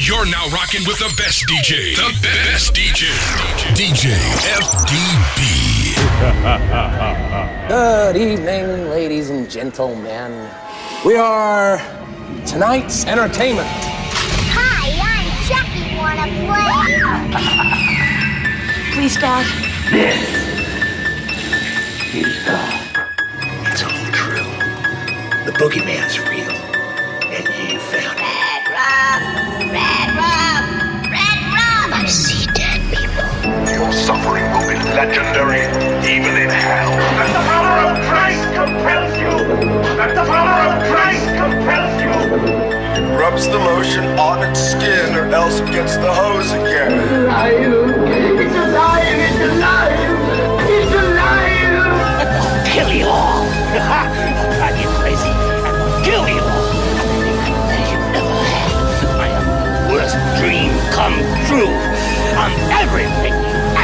You're now rocking with the best DJ. The best DJ. DJ FDB. Good evening, ladies and gentlemen. We are tonight's entertainment. Hi, I'm Chucky. Wanna play? Please, Dad. It's all true. The boogeyman's real. Your suffering will be legendary, even in hell. That the power of Christ compels you! That the power of Christ compels you! It rubs the lotion on its skin or else it gets the hose again. It's alive! It's alive! It's alive! Kill you all! I'll crazy and I'll kill you all! As you never have. I am the worst dream come true. I'm everything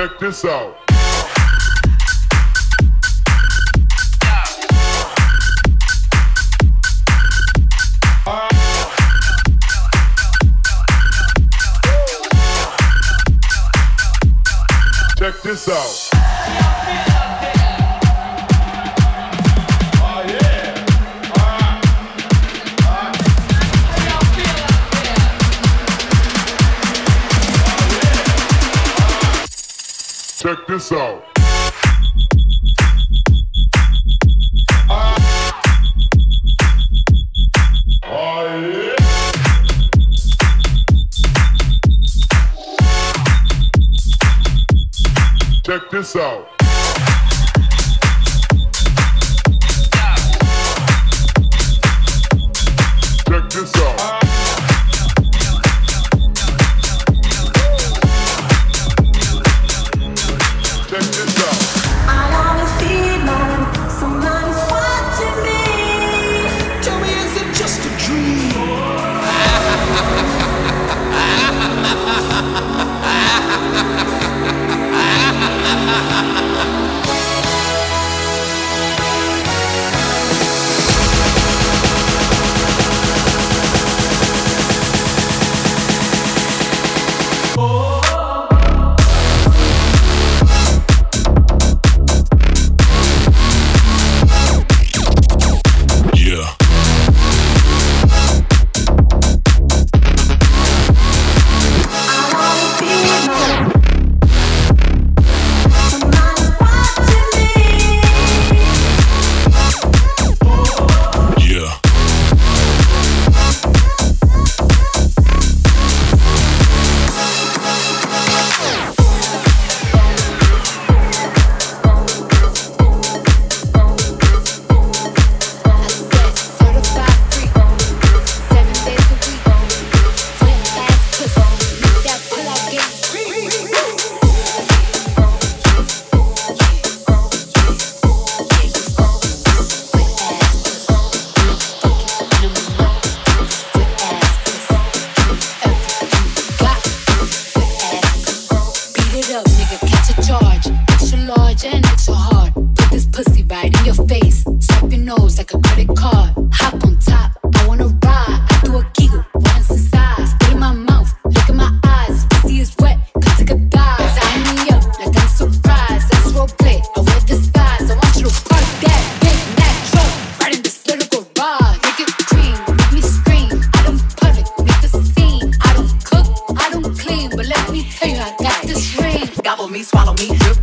Check this out. Check this out. This out. Check this out.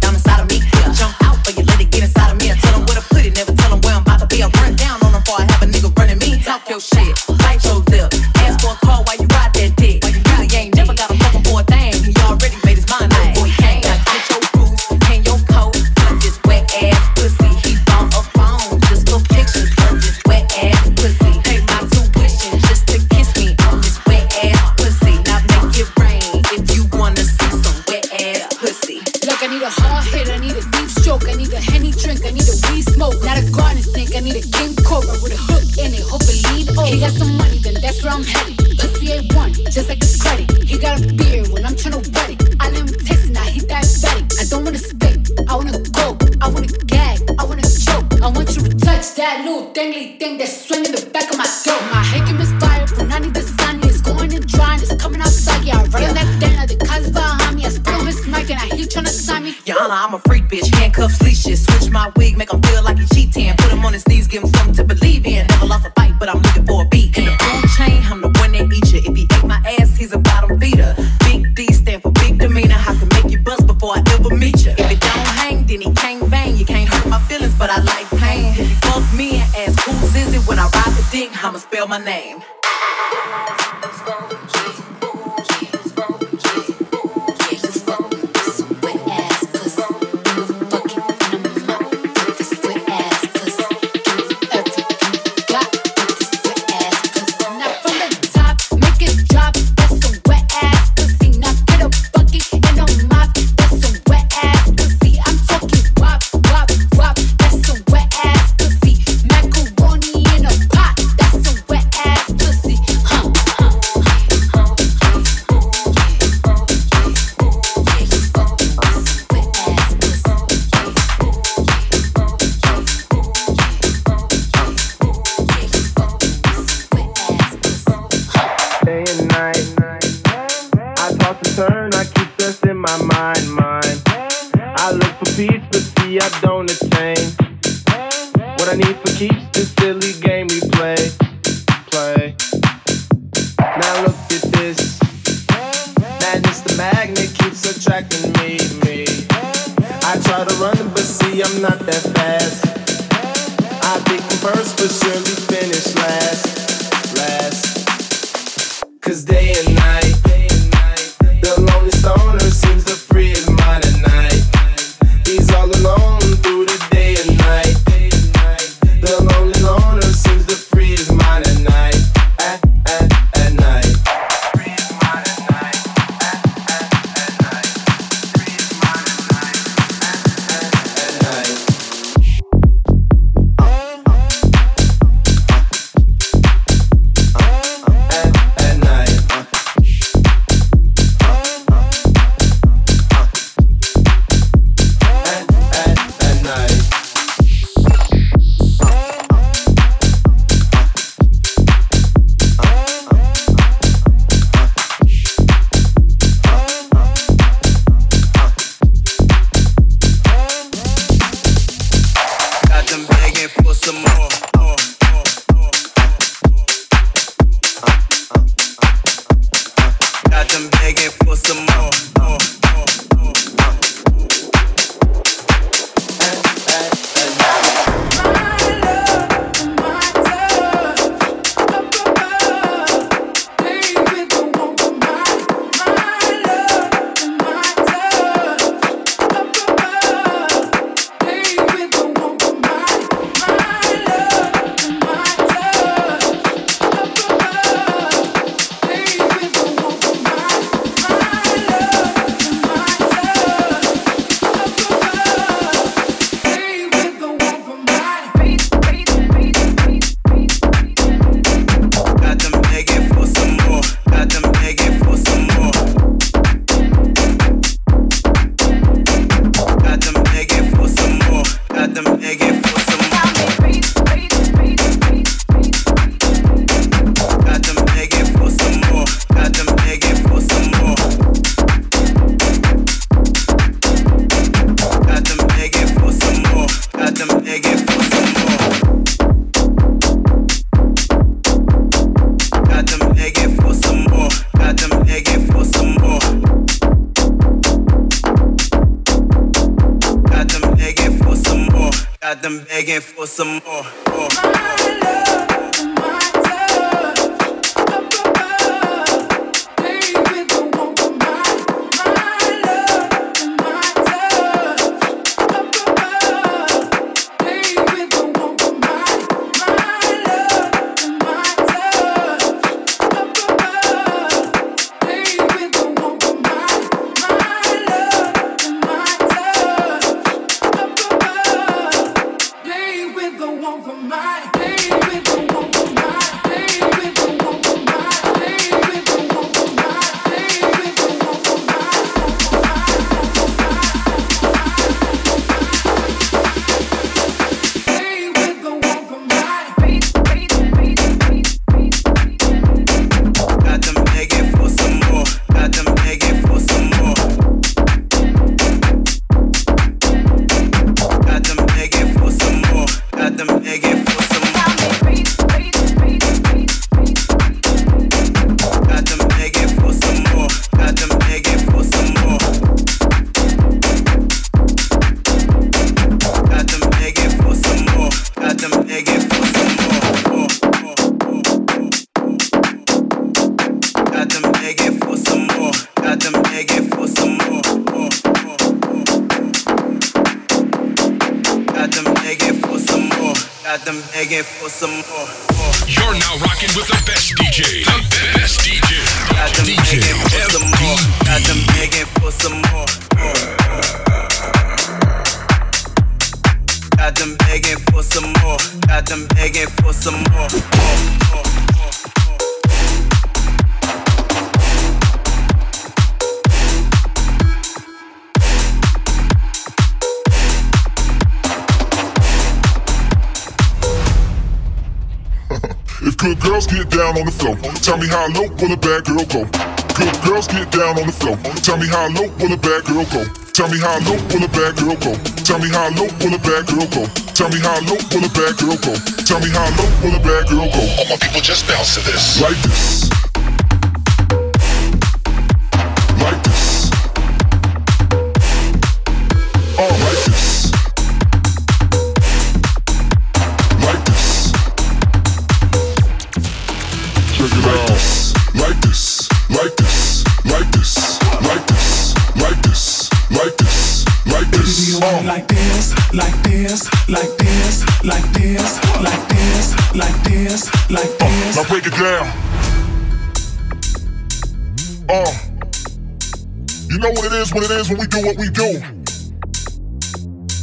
Jump out, but you let it get inside of me. I tell them where to begging for some begging for some more. You're now rocking with the best DJ. The best DJ. Got them DJ begging for some more. Got them begging for some more. Got them begging for some more. Got them begging for some more. Good girls get down on the floor, tell me how low will a bad girl go? Good girls get down on the floor, tell me how low will a bad girl go? Tell me how low will a bad girl go? Tell me how low will a bad girl go? Tell me how low will a bad girl go? Tell me how low will a bad girl go? All my people just bounce to this. Like this. Like this, like this, like this, like this, like this, like this, like this. Now break it down. Oh. You know what it is when it is when we do what we do.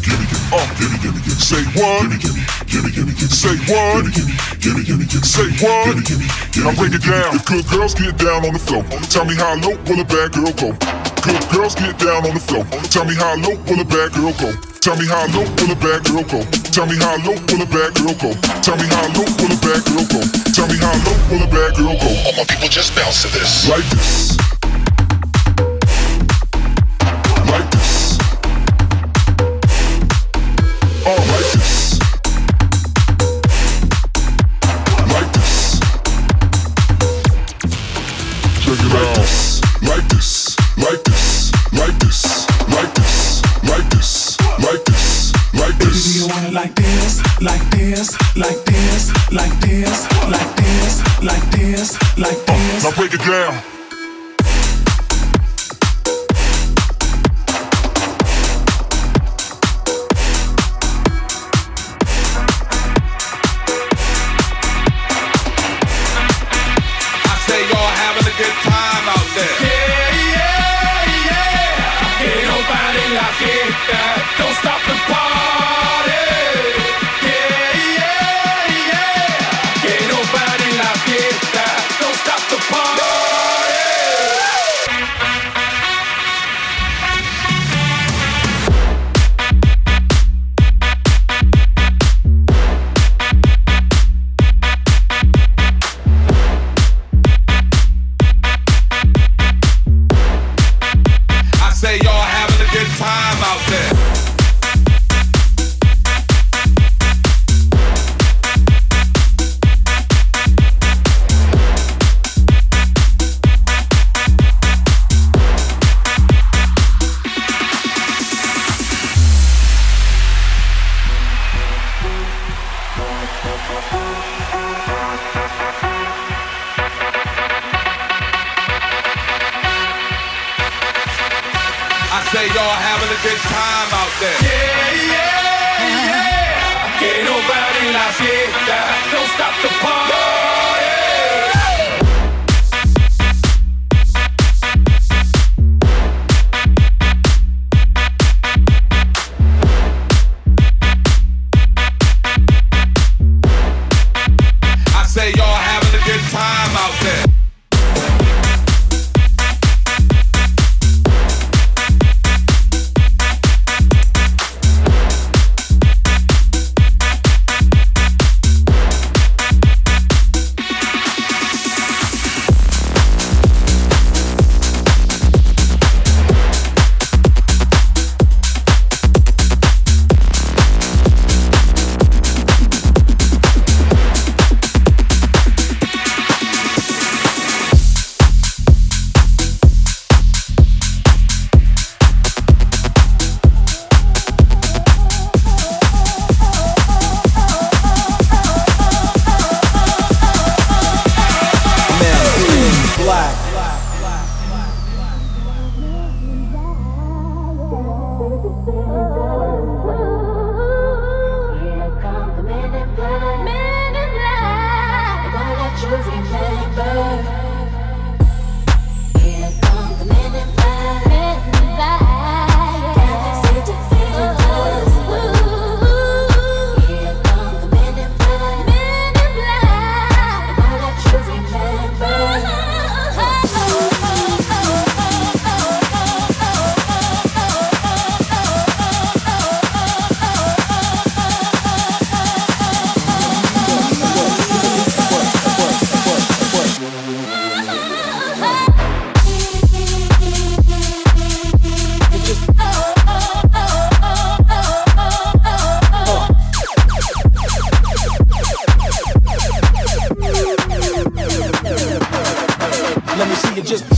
Gimme, gimme, oh, gimme, gimme, gimme. Say what? Gimme, gimme, gimme, gimme, gimme. Say what? Gimme, gimme, gimme, gimme. Say what? Gimme, gimme, gimme. Now break it down. If good girls get down on the floor, tell me how low will a bad girl go? Good girls get down on the floor. Tell me how low will a bad girl go? Tell me how low will a bad girl go? Tell me how low will a bad girl go? Tell me how low will a bad girl go? Tell me how low will a bad girl go? All my people just bounce to this. Like this. Like this. Oh, like this. Like this. Check it out. Like this. Fiesta.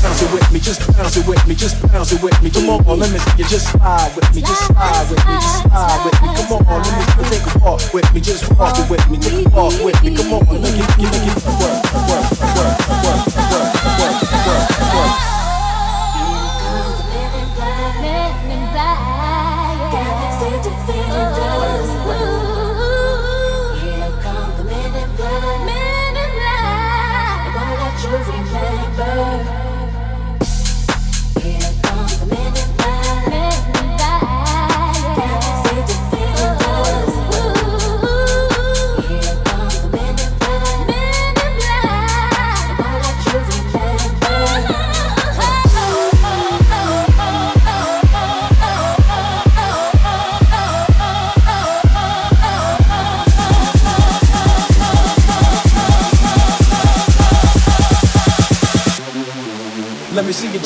Bounce it with me, just bounce it with me, just bounce it with me. Come on, let me see you just slide with me, just slide with me, just slide with me. Come on, let me see you take a walk with me, just walk it with me, take a walk with me. Come on, let me get get get work, work, work, work, work,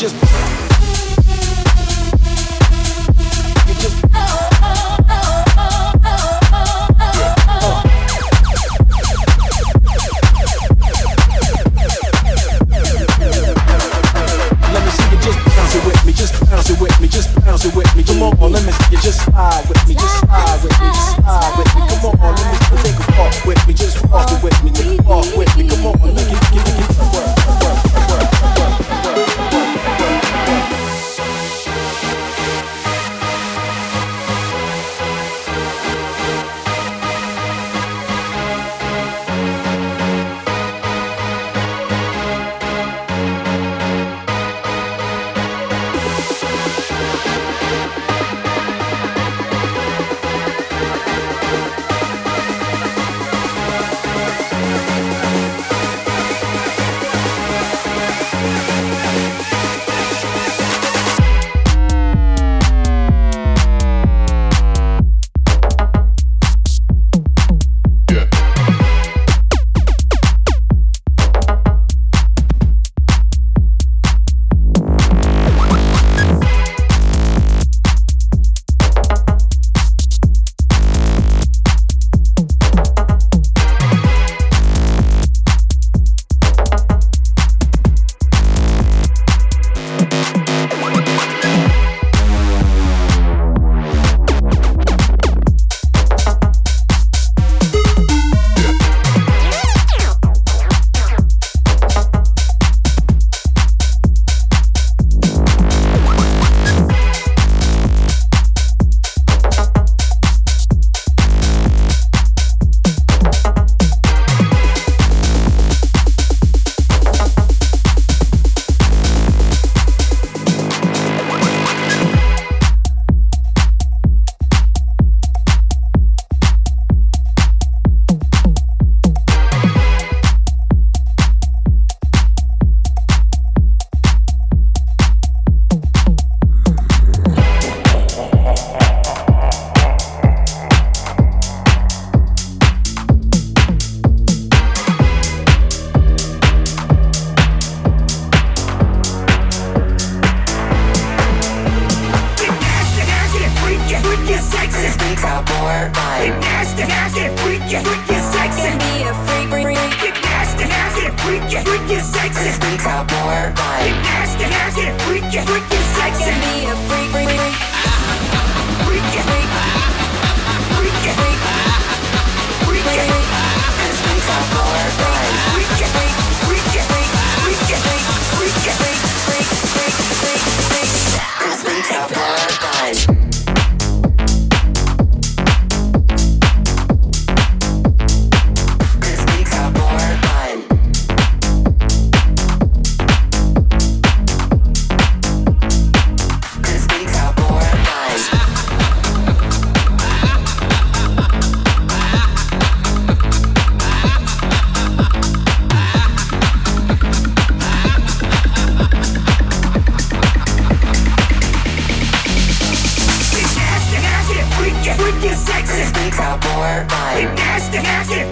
just.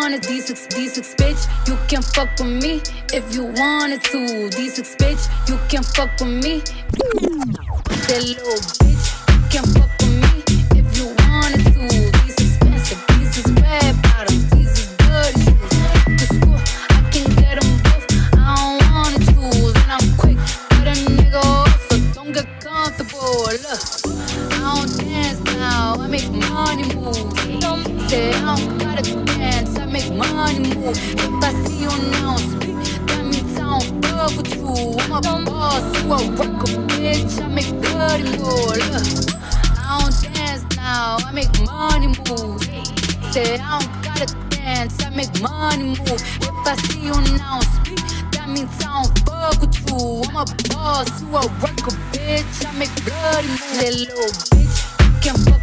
wanted these six, these six, bitch. You can fuck with me if you wanted to. These six, bitch. You can fuck with me. That little bitch. You can fuck If I see you now, speak, that means I don't fuck with you. I'm a boss, you a worker, bitch. I make dirty more. Look, I don't dance now, I make money move. Say I don't gotta dance, I make money move. If I see you now speak, that means I don't fuck with you. I'm a boss, you a worker, bitch. I make bloody move. That little bitch, you can fuck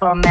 from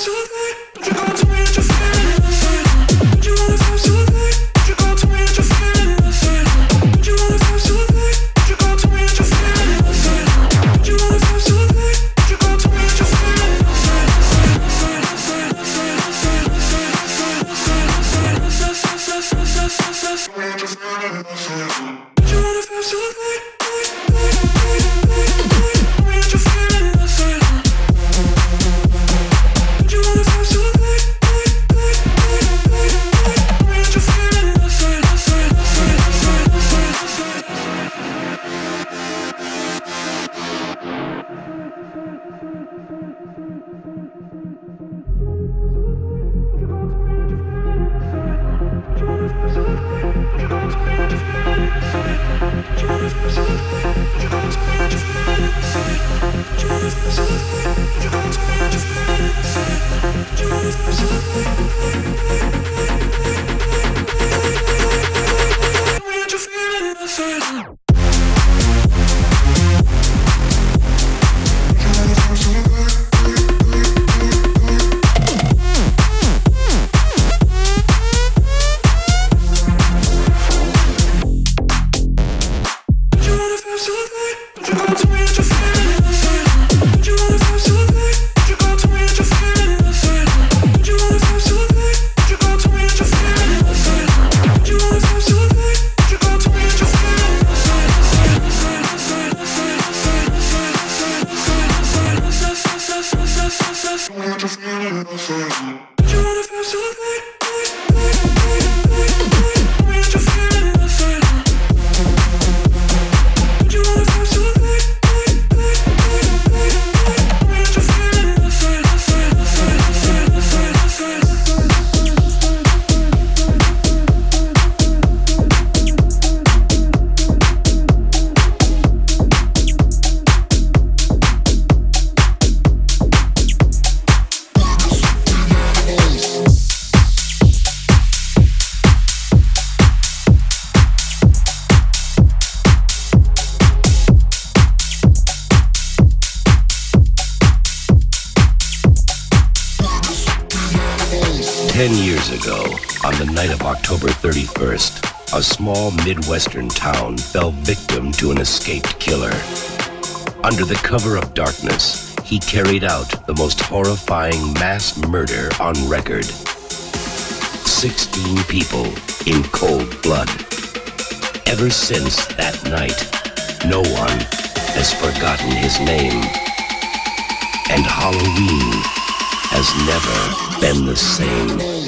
Minnesota. Small Midwestern town fell victim to an escaped killer. Under the cover of darkness, he carried out the most horrifying mass murder on record. 16 people in cold blood. Ever since that night, no one has forgotten his name. And Halloween has never been the same.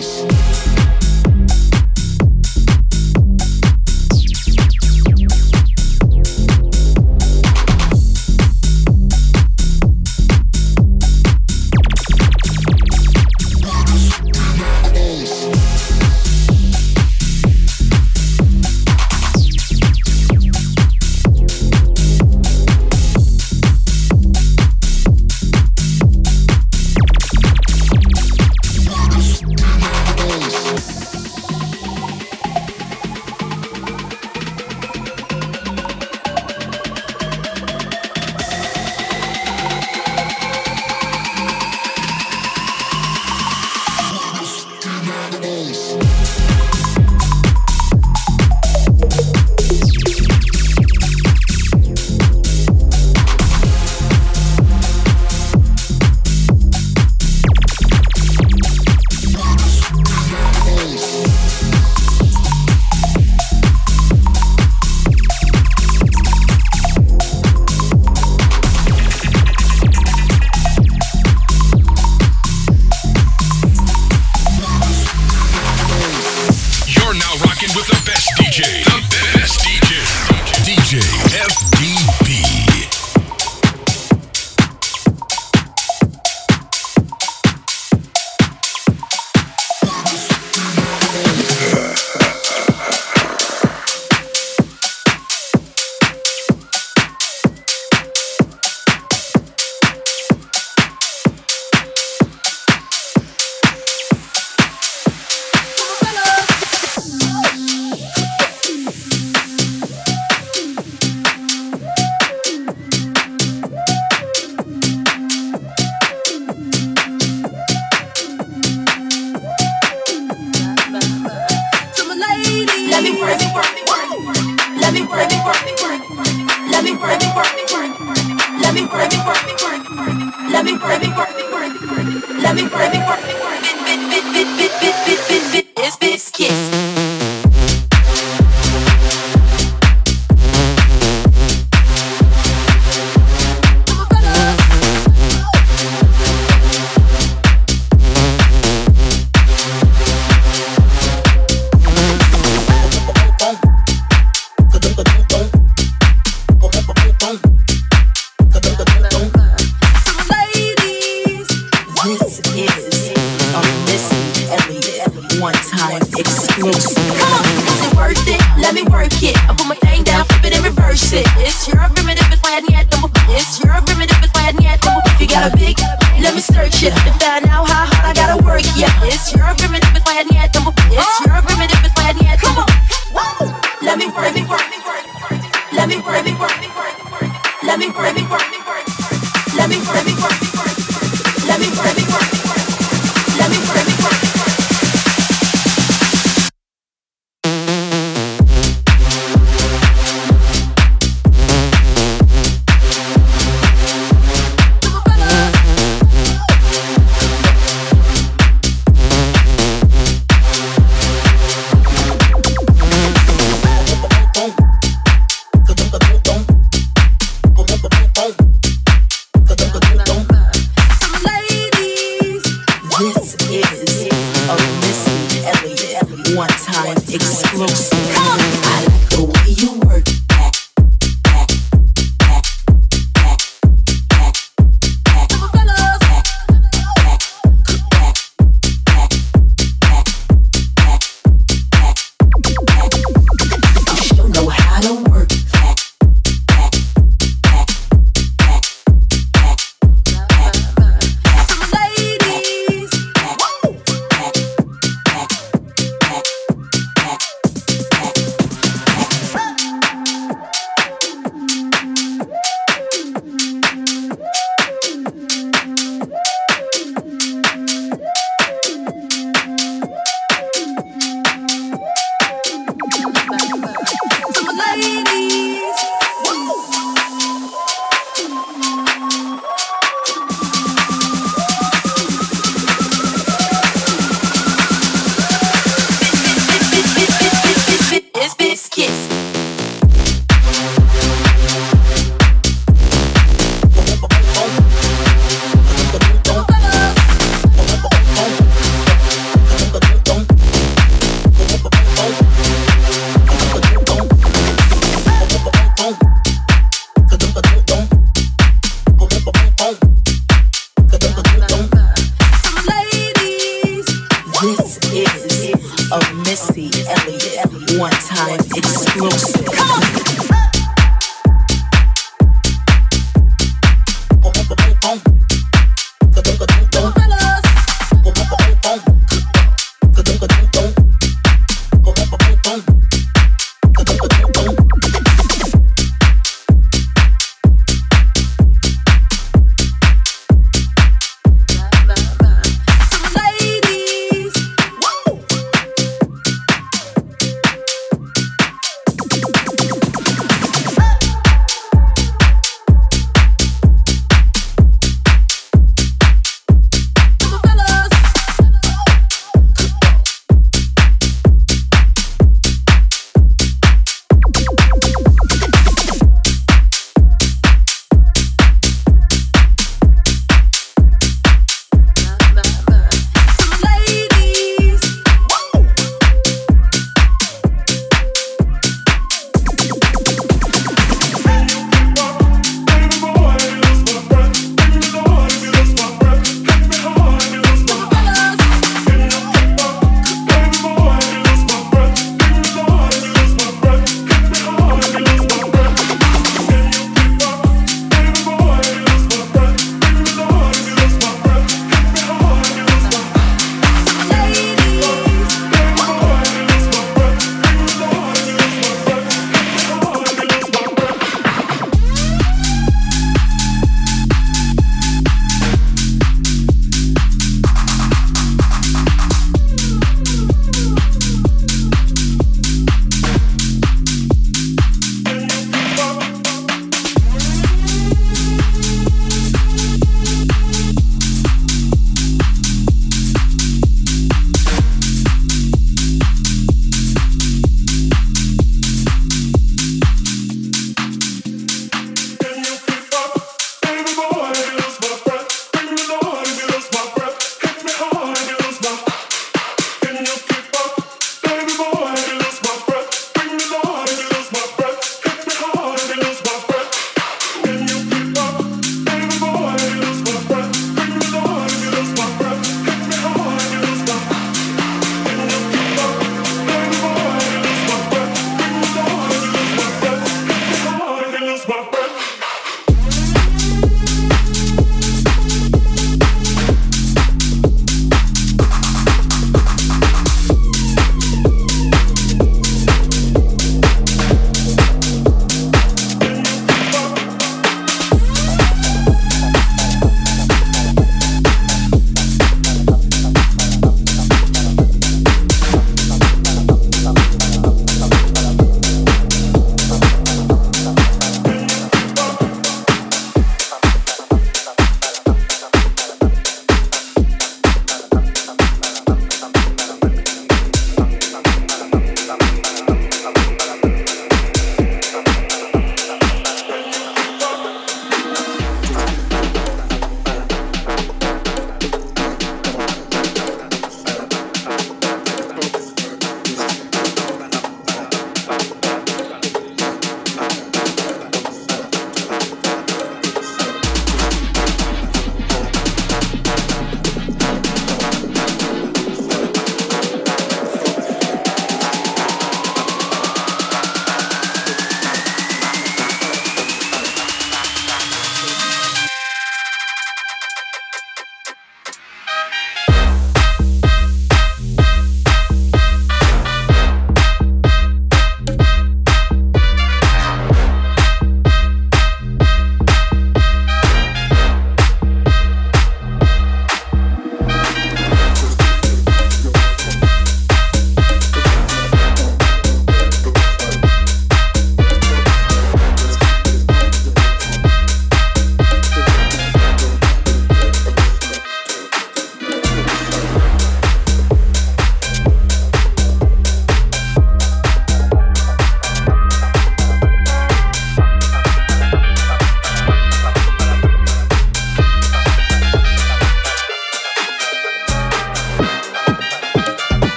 Let me work, let me work, let me work,